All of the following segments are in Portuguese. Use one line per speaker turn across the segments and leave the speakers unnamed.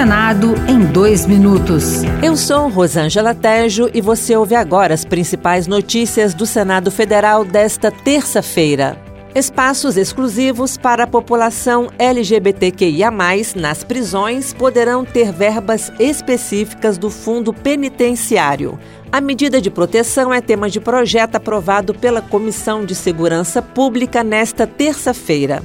Senado em dois minutos.
Eu sou Rosângela Tejo e você ouve agora as principais notícias do Senado Federal desta terça-feira. Espaços exclusivos para a população LGBTQIA, nas prisões, poderão ter verbas específicas do Fundo Penitenciário. A medida de proteção é tema de projeto aprovado pela Comissão de Segurança Pública nesta terça-feira.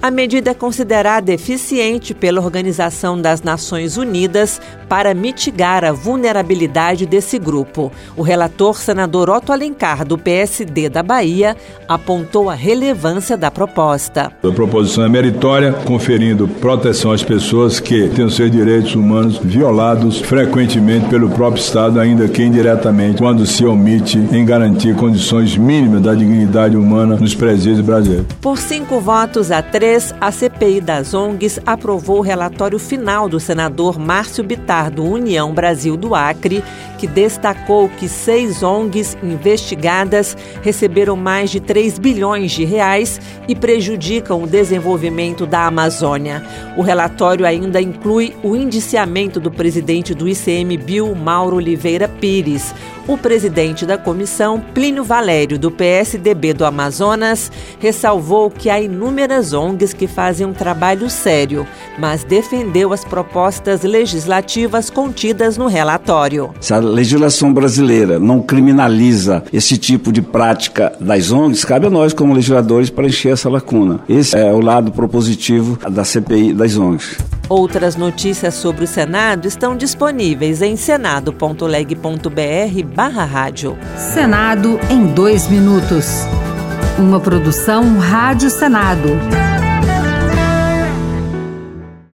A medida é considerada eficiente pela Organização das Nações Unidas para mitigar a vulnerabilidade desse grupo. O relator, senador Otto Alencar, do PSD da Bahia, apontou a relevância da proposta.
A proposição é meritória, conferindo proteção às pessoas que têm seus direitos humanos violados frequentemente pelo próprio Estado, ainda que indiretamente, quando se omite em garantir condições mínimas da dignidade humana nos presídios brasileiros.
Por cinco votos a três, a CPI das ONGs aprovou o relatório final do senador Márcio Bitar, do União Brasil do Acre, que destacou que seis ONGs investigadas receberam mais de 3 bilhões de reais e prejudicam o desenvolvimento da Amazônia. O relatório ainda inclui o indiciamento do presidente do ICMBio, Mauro Oliveira Pires. O presidente da comissão, Plínio Valério, do PSDB do Amazonas, ressalvou que há inúmeras ONGs que fazem um trabalho sério, mas defendeu as propostas legislativas contidas no relatório.
Se a legislação brasileira não criminaliza esse tipo de prática das ONGs, cabe a nós, como legisladores, preencher essa lacuna. Esse é o lado propositivo da CPI das ONGs.
Outras notícias sobre o Senado estão disponíveis em senado.leg.br barra rádio.
Senado em dois minutos. Uma produção Rádio Senado.